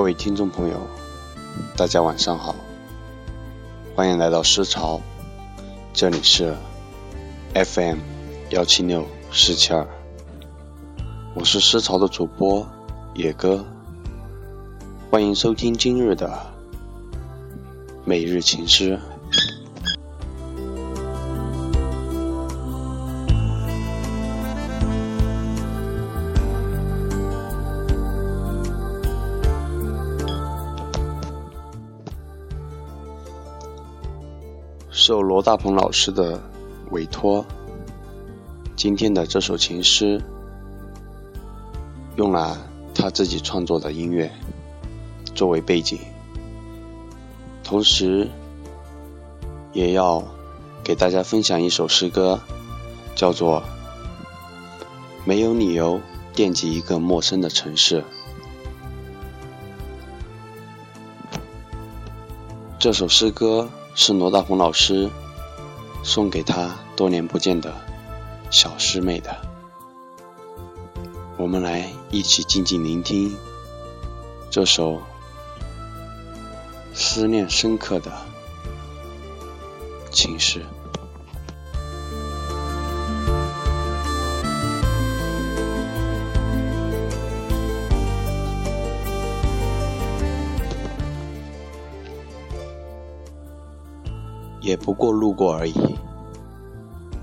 各位听众朋友，大家晚上好，欢迎来到诗潮，这里是 FM 幺七六四七二，我是思潮的主播野哥，欢迎收听今日的每日情诗。受罗大鹏老师的委托，今天的这首情诗用了他自己创作的音乐作为背景，同时也要给大家分享一首诗歌，叫做《没有理由惦记一个陌生的城市》。这首诗歌。是罗大鹏老师送给他多年不见的小师妹的，我们来一起静静聆听这首思念深刻的情诗。也不过路过而已。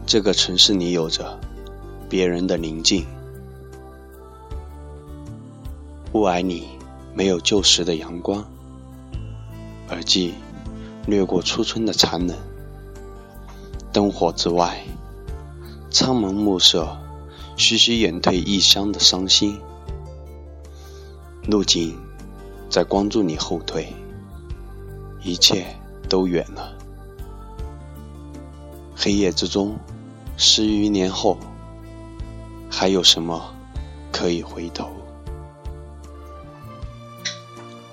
这个城市里有着别人的宁静，雾霭里没有旧时的阳光，耳际掠过初春的残冷。灯火之外，苍茫暮色徐徐掩退异乡的伤心。路径在光柱里后退，一切都远了。黑夜之中，十余年后，还有什么可以回头？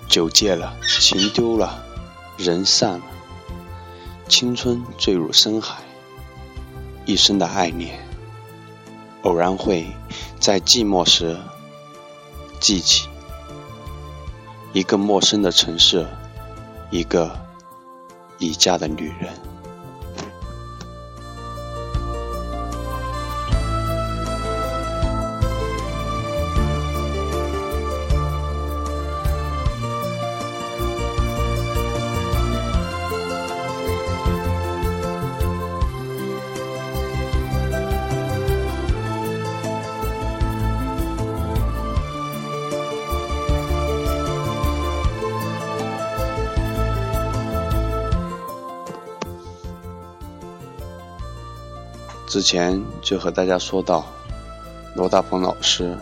酒戒了，情丢了，人散了，青春坠入深海，一生的爱恋，偶然会在寂寞时记起一个陌生的城市，一个已嫁的女人。之前就和大家说到，罗大鹏老师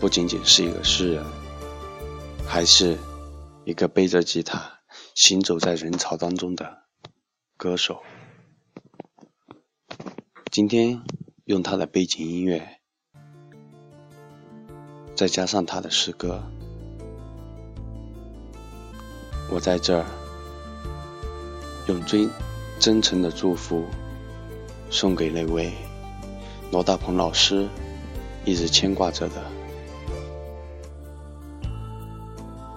不仅仅是一个诗人，还是一个背着吉他行走在人潮当中的歌手。今天用他的背景音乐，再加上他的诗歌，我在这儿用最真诚的祝福。送给那位罗大鹏老师一直牵挂着的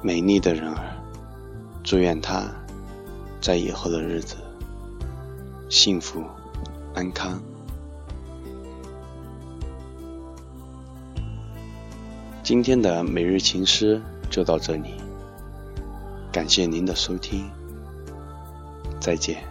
美丽的人儿，祝愿他在以后的日子幸福安康。今天的每日情诗就到这里，感谢您的收听，再见。